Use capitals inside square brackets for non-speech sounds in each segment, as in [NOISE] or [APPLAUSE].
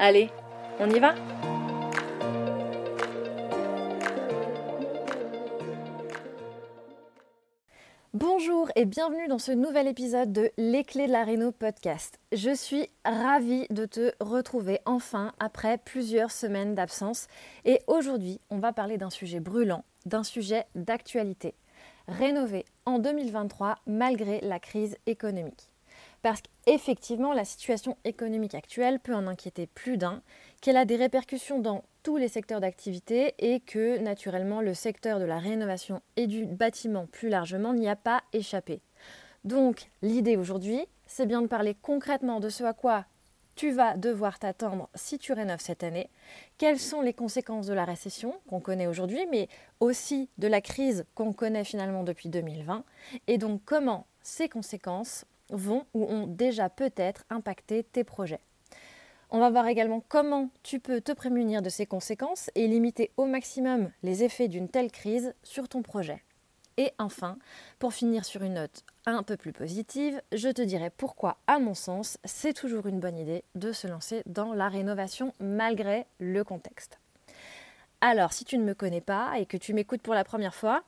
Allez, on y va Bonjour et bienvenue dans ce nouvel épisode de Les clés de la Réno podcast. Je suis ravie de te retrouver enfin après plusieurs semaines d'absence et aujourd'hui on va parler d'un sujet brûlant, d'un sujet d'actualité. Rénover en 2023 malgré la crise économique parce qu'effectivement, la situation économique actuelle peut en inquiéter plus d'un, qu'elle a des répercussions dans tous les secteurs d'activité et que, naturellement, le secteur de la rénovation et du bâtiment plus largement n'y a pas échappé. Donc, l'idée aujourd'hui, c'est bien de parler concrètement de ce à quoi tu vas devoir t'attendre si tu rénoves cette année, quelles sont les conséquences de la récession qu'on connaît aujourd'hui, mais aussi de la crise qu'on connaît finalement depuis 2020, et donc comment ces conséquences vont ou ont déjà peut-être impacté tes projets. On va voir également comment tu peux te prémunir de ces conséquences et limiter au maximum les effets d'une telle crise sur ton projet. Et enfin, pour finir sur une note un peu plus positive, je te dirai pourquoi, à mon sens, c'est toujours une bonne idée de se lancer dans la rénovation malgré le contexte. Alors, si tu ne me connais pas et que tu m'écoutes pour la première fois,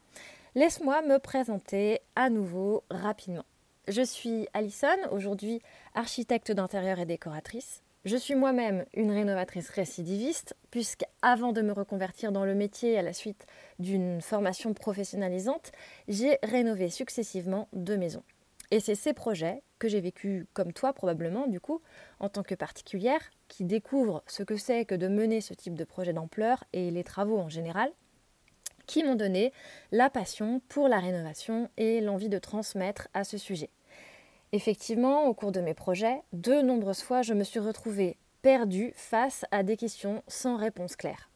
laisse-moi me présenter à nouveau rapidement. Je suis Alison, aujourd'hui architecte d'intérieur et décoratrice. Je suis moi-même une rénovatrice récidiviste, puisque avant de me reconvertir dans le métier à la suite d'une formation professionnalisante, j'ai rénové successivement deux maisons. Et c'est ces projets que j'ai vécu comme toi probablement, du coup, en tant que particulière, qui découvre ce que c'est que de mener ce type de projet d'ampleur et les travaux en général, qui m'ont donné la passion pour la rénovation et l'envie de transmettre à ce sujet. Effectivement, au cours de mes projets, de nombreuses fois, je me suis retrouvée perdue face à des questions sans réponse claire.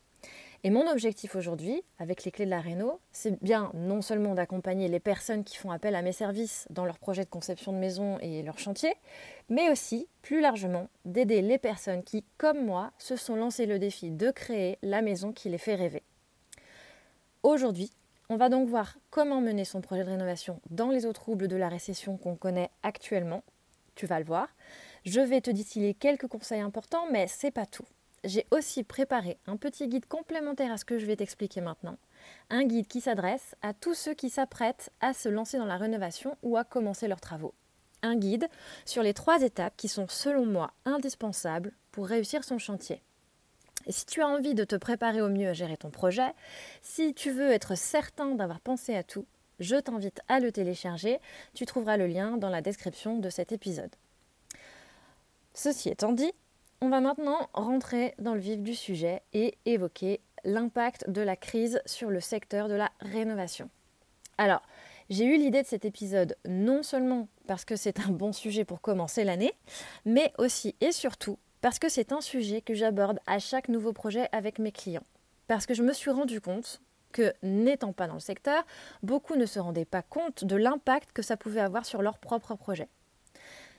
Et mon objectif aujourd'hui, avec les clés de la Réno, c'est bien non seulement d'accompagner les personnes qui font appel à mes services dans leurs projets de conception de maison et leurs chantiers, mais aussi, plus largement, d'aider les personnes qui, comme moi, se sont lancées le défi de créer la maison qui les fait rêver. Aujourd'hui, on va donc voir comment mener son projet de rénovation dans les eaux troubles de la récession qu'on connaît actuellement. Tu vas le voir. Je vais te distiller quelques conseils importants, mais c'est pas tout. J'ai aussi préparé un petit guide complémentaire à ce que je vais t'expliquer maintenant. Un guide qui s'adresse à tous ceux qui s'apprêtent à se lancer dans la rénovation ou à commencer leurs travaux. Un guide sur les trois étapes qui sont selon moi indispensables pour réussir son chantier. Et si tu as envie de te préparer au mieux à gérer ton projet, si tu veux être certain d'avoir pensé à tout, je t'invite à le télécharger. Tu trouveras le lien dans la description de cet épisode. Ceci étant dit, on va maintenant rentrer dans le vif du sujet et évoquer l'impact de la crise sur le secteur de la rénovation. Alors, j'ai eu l'idée de cet épisode non seulement parce que c'est un bon sujet pour commencer l'année, mais aussi et surtout parce que c'est un sujet que j'aborde à chaque nouveau projet avec mes clients. Parce que je me suis rendu compte que, n'étant pas dans le secteur, beaucoup ne se rendaient pas compte de l'impact que ça pouvait avoir sur leur propre projet.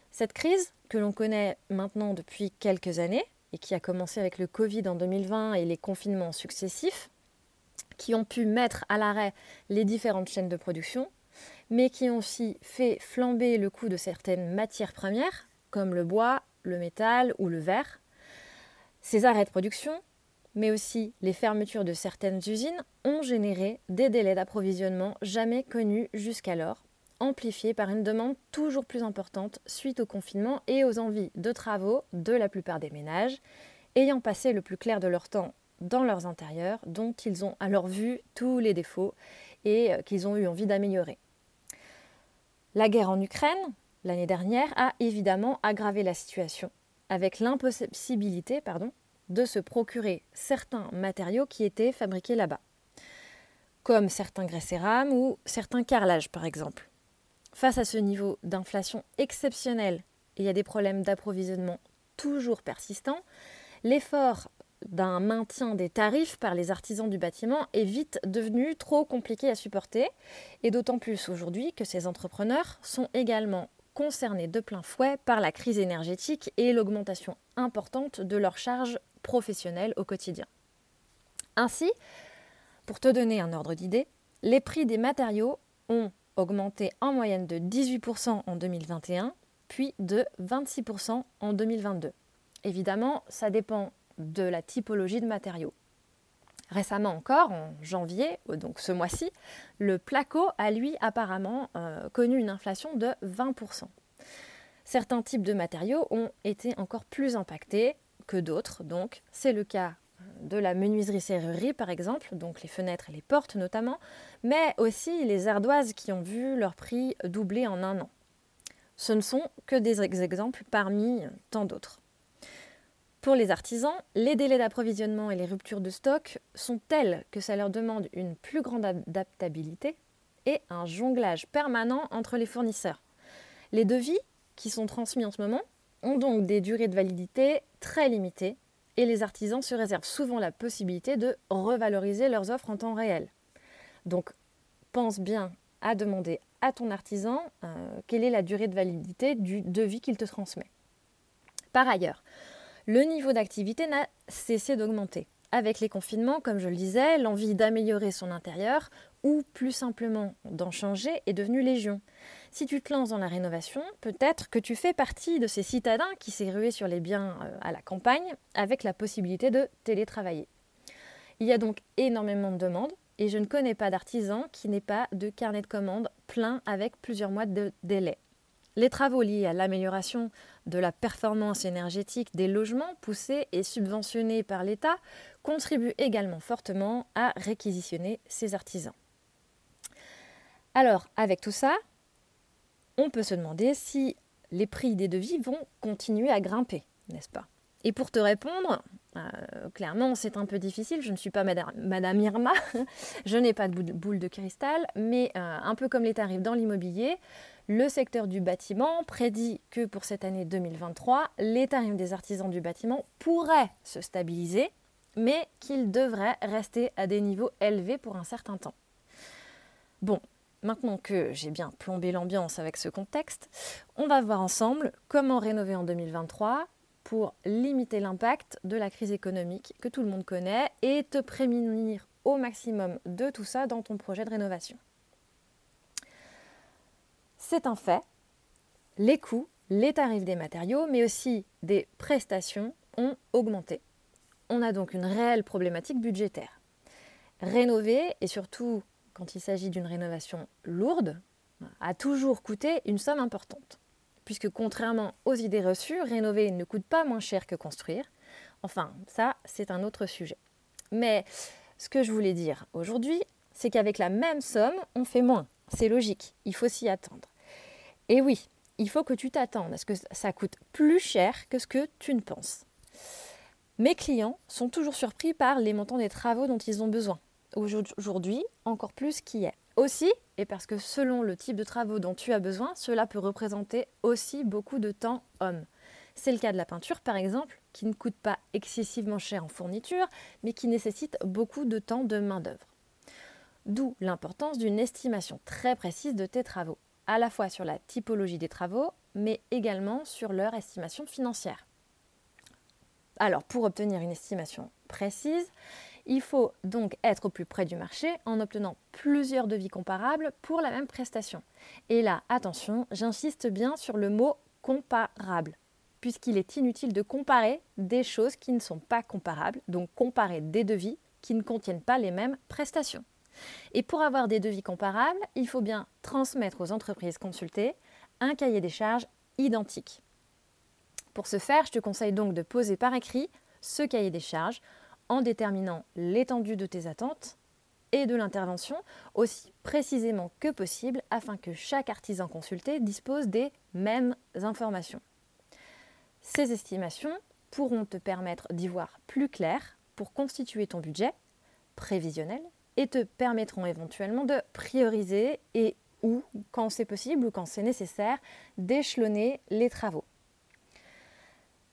Cette crise, que l'on connaît maintenant depuis quelques années, et qui a commencé avec le Covid en 2020 et les confinements successifs, qui ont pu mettre à l'arrêt les différentes chaînes de production, mais qui ont aussi fait flamber le coût de certaines matières premières, comme le bois, le métal ou le verre. Ces arrêts de production, mais aussi les fermetures de certaines usines, ont généré des délais d'approvisionnement jamais connus jusqu'alors, amplifiés par une demande toujours plus importante suite au confinement et aux envies de travaux de la plupart des ménages, ayant passé le plus clair de leur temps dans leurs intérieurs, dont ils ont alors vu tous les défauts et euh, qu'ils ont eu envie d'améliorer. La guerre en Ukraine, l'année dernière, a évidemment aggravé la situation, avec l'impossibilité de se procurer certains matériaux qui étaient fabriqués là-bas, comme certains grès cérame ou certains carrelages par exemple. Face à ce niveau d'inflation exceptionnel et à des problèmes d'approvisionnement toujours persistants, l'effort d'un maintien des tarifs par les artisans du bâtiment est vite devenu trop compliqué à supporter, et d'autant plus aujourd'hui que ces entrepreneurs sont également concernés de plein fouet par la crise énergétique et l'augmentation importante de leurs charges professionnelles au quotidien. Ainsi, pour te donner un ordre d'idée, les prix des matériaux ont augmenté en moyenne de 18% en 2021, puis de 26% en 2022. Évidemment, ça dépend de la typologie de matériaux. Récemment encore, en janvier, euh, donc ce mois-ci, le placo a lui apparemment euh, connu une inflation de 20%. Certains types de matériaux ont été encore plus impactés que d'autres, donc c'est le cas euh, de la menuiserie-serrurerie par exemple, donc les fenêtres et les portes notamment, mais aussi les ardoises qui ont vu leur prix doubler en un an. Ce ne sont que des exemples parmi tant d'autres. Pour les artisans, les délais d'approvisionnement et les ruptures de stock sont tels que ça leur demande une plus grande adaptabilité et un jonglage permanent entre les fournisseurs. Les devis qui sont transmis en ce moment ont donc des durées de validité très limitées et les artisans se réservent souvent la possibilité de revaloriser leurs offres en temps réel. Donc pense bien à demander à ton artisan euh, quelle est la durée de validité du devis qu'il te transmet. Par ailleurs, le niveau d'activité n'a cessé d'augmenter. Avec les confinements, comme je le disais, l'envie d'améliorer son intérieur ou plus simplement d'en changer est devenue légion. Si tu te lances dans la rénovation, peut-être que tu fais partie de ces citadins qui s'est rué sur les biens euh, à la campagne avec la possibilité de télétravailler. Il y a donc énormément de demandes et je ne connais pas d'artisan qui n'ait pas de carnet de commandes plein avec plusieurs mois de délai. Les travaux liés à l'amélioration de la performance énergétique des logements poussés et subventionnés par l'État contribuent également fortement à réquisitionner ces artisans. Alors, avec tout ça, on peut se demander si les prix des devis vont continuer à grimper, n'est-ce pas? Et pour te répondre, clairement, c'est un peu difficile. Je ne suis pas Madame, Irma, [LAUGHS] je n'ai pas de boule de cristal, mais euh, un peu comme les tarifs dans l'immobilier, le secteur du bâtiment prédit que pour cette année 2023, les tarifs des artisans du bâtiment pourraient se stabiliser, mais qu'ils devraient rester à des niveaux élevés pour un certain temps. Bon, maintenant que j'ai bien plombé l'ambiance avec ce contexte, on va voir ensemble comment rénover en 2023 pour limiter l'impact de la crise économique que tout le monde connaît et te prémunir au maximum de tout ça dans ton projet de rénovation c'est un fait. Les coûts, les tarifs des matériaux, mais aussi des prestations ont augmenté. On a donc une réelle problématique budgétaire. Rénover, et surtout quand il s'agit d'une rénovation lourde, a toujours coûté une somme importante. Puisque contrairement aux idées reçues, rénover ne coûte pas moins cher que construire. Enfin, ça, c'est un autre sujet. Mais ce que je voulais dire aujourd'hui, c'est qu'avec la même somme, on fait moins. C'est logique, il faut s'y attendre. Et oui, il faut que tu t'attendes à ce que ça coûte plus cher que ce que tu ne penses. Mes clients sont toujours surpris par les montants des travaux dont ils ont besoin. Aujourd'hui, encore plus qu'hier. Aussi, et parce que selon le type de travaux dont tu as besoin, cela peut représenter aussi beaucoup de temps homme. C'est le cas de la peinture, par exemple, qui ne coûte pas excessivement cher en fourniture, mais qui nécessite beaucoup de temps de main-d'œuvre. D'où l'importance d'une estimation très précise de tes travaux à la fois sur la typologie des travaux, mais également sur leur estimation financière. Alors, pour obtenir une estimation précise, il faut donc être au plus près du marché en obtenant plusieurs devis comparables pour la même prestation. Et là, attention, j'insiste bien sur le mot comparable, puisqu'il est inutile de comparer des choses qui ne sont pas comparables, donc comparer des devis qui ne contiennent pas les mêmes prestations. Et pour avoir des devis comparables, il faut bien transmettre aux entreprises consultées un cahier des charges identique. Pour ce faire, je te conseille donc de poser par écrit ce cahier des charges en déterminant l'étendue de tes attentes et de l'intervention aussi précisément que possible afin que chaque artisan consulté dispose des mêmes informations. Ces estimations pourront te permettre d'y voir plus clair pour constituer ton budget prévisionnel et te permettront éventuellement de prioriser et ou, quand c'est possible ou quand c'est nécessaire, d'échelonner les travaux.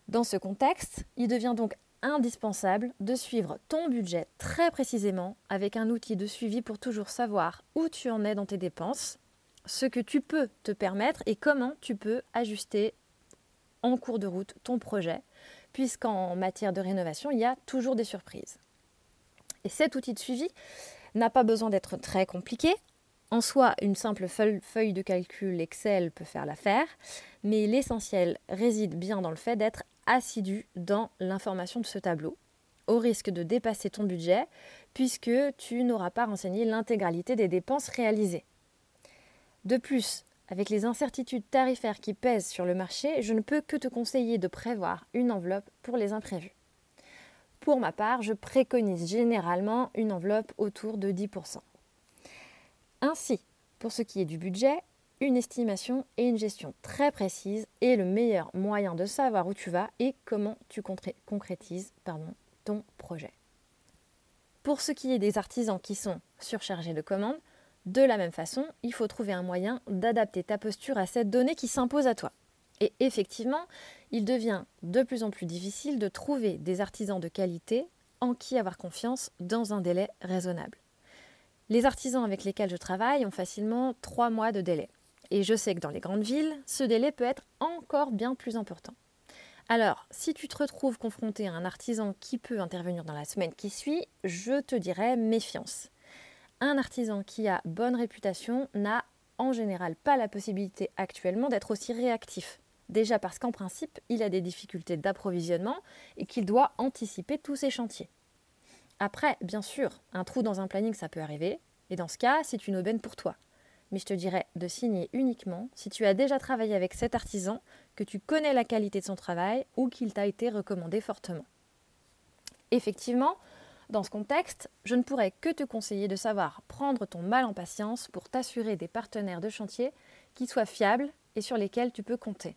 Dans ce contexte, il devient donc indispensable de suivre ton budget très précisément avec un outil de suivi pour toujours savoir où tu en es dans tes dépenses, ce que tu peux te permettre et comment tu peux ajuster en cours de route ton projet, puisqu'en matière de rénovation, il y a toujours des surprises. Et cet outil de suivi n'a pas besoin d'être très compliqué. En soi, une simple feuille de calcul Excel peut faire l'affaire, mais l'essentiel réside bien dans le fait d'être assidu dans l'information de ce tableau, au risque de dépasser ton budget, puisque tu n'auras pas renseigné l'intégralité des dépenses réalisées. De plus, avec les incertitudes tarifaires qui pèsent sur le marché, je ne peux que te conseiller de prévoir une enveloppe pour les imprévus. Pour ma part, je préconise généralement une enveloppe autour de 10%. Ainsi, pour ce qui est du budget, une estimation et une gestion très précise est le meilleur moyen de savoir où tu vas et comment tu concrétises ton projet. Pour ce qui est des artisans qui sont surchargés de commandes, de la même façon, il faut trouver un moyen d'adapter ta posture à cette donnée qui s'impose à toi. Et effectivement, il devient de plus en plus difficile de trouver des artisans de qualité en qui avoir confiance dans un délai raisonnable. Les artisans avec lesquels je travaille ont facilement trois mois de délai. Et je sais que dans les grandes villes, ce délai peut être encore bien plus important. Alors, si tu te retrouves confronté à un artisan qui peut intervenir dans la semaine qui suit, je te dirais méfiance. Un artisan qui a bonne réputation n'a en général pas la possibilité actuellement d'être aussi réactif. Déjà parce qu'en principe, il a des difficultés d'approvisionnement et qu'il doit anticiper tous ses chantiers. Après, bien sûr, un trou dans un planning, ça peut arriver, et dans ce cas, c'est une aubaine pour toi mais je te dirais de signer uniquement si tu as déjà travaillé avec cet artisan, que tu connais la qualité de son travail ou qu'il t'a été recommandé fortement. Effectivement, dans ce contexte, je ne pourrais que te conseiller de savoir prendre ton mal en patience pour t'assurer des partenaires de chantier qui soient fiables et sur lesquels tu peux compter.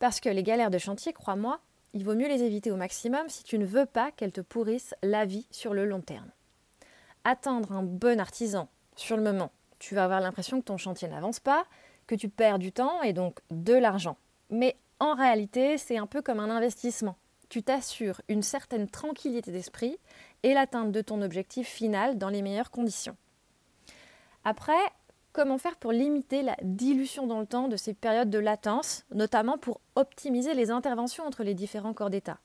Parce que les galères de chantier, crois-moi, il vaut mieux les éviter au maximum si tu ne veux pas qu'elles te pourrissent la vie sur le long terme. Attendre un bon artisan sur le moment tu vas avoir l'impression que ton chantier n'avance pas, que tu perds du temps et donc de l'argent. Mais en réalité, c'est un peu comme un investissement. Tu t'assures une certaine tranquillité d'esprit et l'atteinte de ton objectif final dans les meilleures conditions. Après, comment faire pour limiter la dilution dans le temps de ces périodes de latence, notamment pour optimiser les interventions entre les différents corps d'État?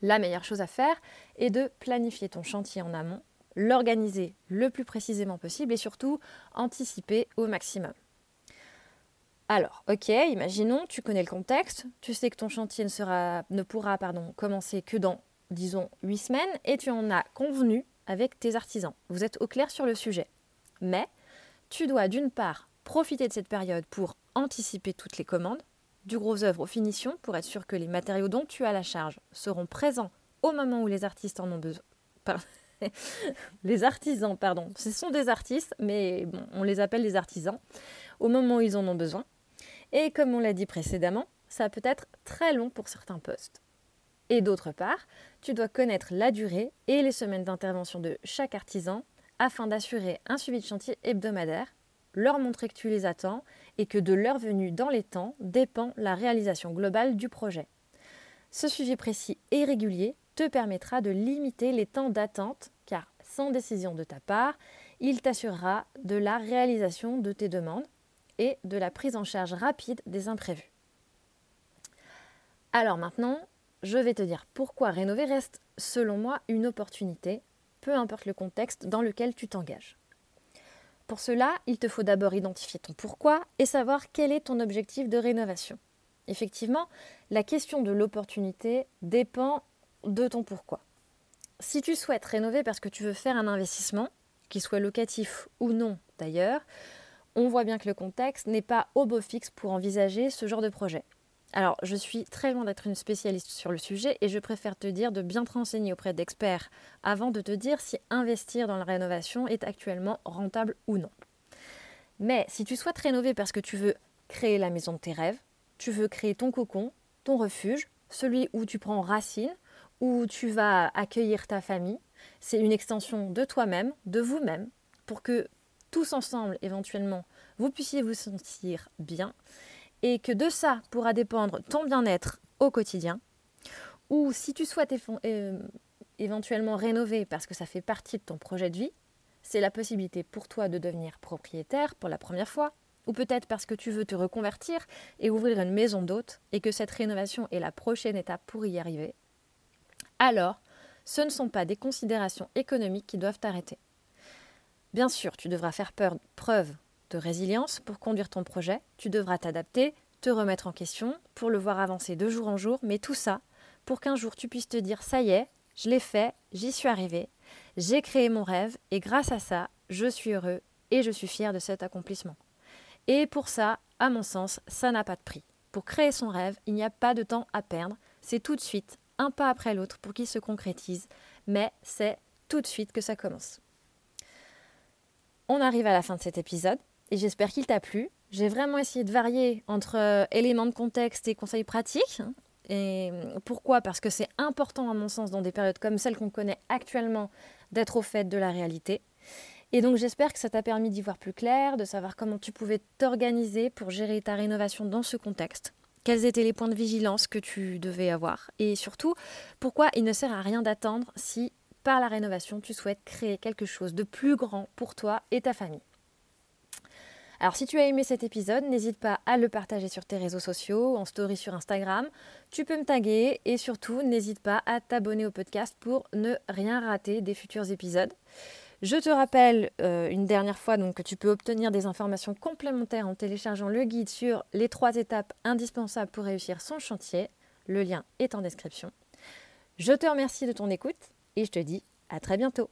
La meilleure chose à faire est de planifier ton chantier en amont l'organiser le plus précisément possible et surtout anticiper au maximum. Alors, ok, imaginons, tu connais le contexte, tu sais que ton chantier ne, pourra commencer que dans, disons, 8 semaines et tu en as convenu avec tes artisans. Vous êtes au clair sur le sujet. Mais tu dois d'une part profiter de cette période pour anticiper toutes les commandes, du gros œuvre aux finitions, pour être sûr que les matériaux dont tu as la charge seront présents au moment où les artistes en ont besoin. [LAUGHS] les artisans, pardon. Ce sont des artistes, mais on les appelle des artisans au moment où ils en ont besoin. Et comme on l'a dit précédemment, ça peut être très long pour certains postes. Et d'autre part, tu dois connaître la durée et les semaines d'intervention de chaque artisan afin d'assurer un suivi de chantier hebdomadaire, leur montrer que tu les attends et que de leur venue dans les temps dépend la réalisation globale du projet. Ce suivi précis et régulier te permettra de limiter les temps d'attente car sans décision de ta part, il t'assurera de la réalisation de tes demandes et de la prise en charge rapide des imprévus. Alors maintenant, je vais te dire pourquoi rénover reste, selon moi, une opportunité, peu importe le contexte dans lequel tu t'engages. Pour cela, il te faut d'abord identifier ton pourquoi et savoir quel est ton objectif de rénovation. Effectivement, la question de l'opportunité dépend de ton pourquoi. Si tu souhaites rénover parce que tu veux faire un investissement, qu'il soit locatif ou non d'ailleurs, on voit bien que le contexte n'est pas au beau fixe pour envisager ce genre de projet. Alors, je suis très loin d'être une spécialiste sur le sujet et je préfère te dire de bien te renseigner auprès d'experts avant de te dire si investir dans la rénovation est actuellement rentable ou non. Mais si tu souhaites rénover parce que tu veux créer la maison de tes rêves, tu veux créer ton cocon, ton refuge, celui où tu prends racine, où tu vas accueillir ta famille, c'est une extension de toi-même, de vous-même, pour que tous ensemble, éventuellement, vous puissiez vous sentir bien et que de ça pourra dépendre ton bien-être au quotidien. Ou si tu souhaites euh, éventuellement rénover parce que ça fait partie de ton projet de vie, c'est la possibilité pour toi de devenir propriétaire pour la première fois, ou peut-être parce que tu veux te reconvertir et ouvrir une maison d'hôte et que cette rénovation est la prochaine étape pour y arriver. Alors, ce ne sont pas des considérations économiques qui doivent t'arrêter. Bien sûr, tu devras faire preuve de résilience pour conduire ton projet, tu devras t'adapter, te remettre en question pour le voir avancer de jour en jour, mais tout ça pour qu'un jour tu puisses te dire ça y est, je l'ai fait, j'y suis arrivé, j'ai créé mon rêve et grâce à ça, je suis heureux et je suis fier de cet accomplissement. Et pour ça, à mon sens, ça n'a pas de prix. Pour créer son rêve, il n'y a pas de temps à perdre, c'est tout de suite, un pas après l'autre pour qu'il se concrétise, mais c'est tout de suite que ça commence. On arrive à la fin de cet épisode et j'espère qu'il t'a plu. J'ai vraiment essayé de varier entre euh, éléments de contexte et conseils pratiques. Et pourquoi? Parce que c'est important à mon sens dans des périodes comme celle qu'on connaît actuellement d'être au fait de la réalité. Et donc j'espère que ça t'a permis d'y voir plus clair, de savoir comment tu pouvais t'organiser pour gérer ta rénovation dans ce contexte. Quels étaient les points de vigilance que tu devais avoir et surtout pourquoi il ne sert à rien d'attendre si par la rénovation tu souhaites créer quelque chose de plus grand pour toi et ta famille? Alors si tu as aimé cet épisode, n'hésite pas à le partager sur tes réseaux sociaux, en story sur Instagram. Tu peux me taguer et surtout n'hésite pas à t'abonner au podcast pour ne rien rater des futurs épisodes. Je te rappelle euh, une dernière fois que tu peux obtenir des informations complémentaires en téléchargeant le guide sur les trois étapes indispensables pour réussir son chantier. Le lien est en description. Je te remercie de ton écoute et je te dis à très bientôt.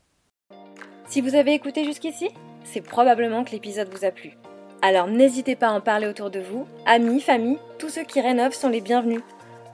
Si vous avez écouté jusqu'ici, c'est probablement que l'épisode vous a plu. Alors n'hésitez pas à en parler autour de vous. Amis, famille, tous ceux qui rénovent sont les bienvenus.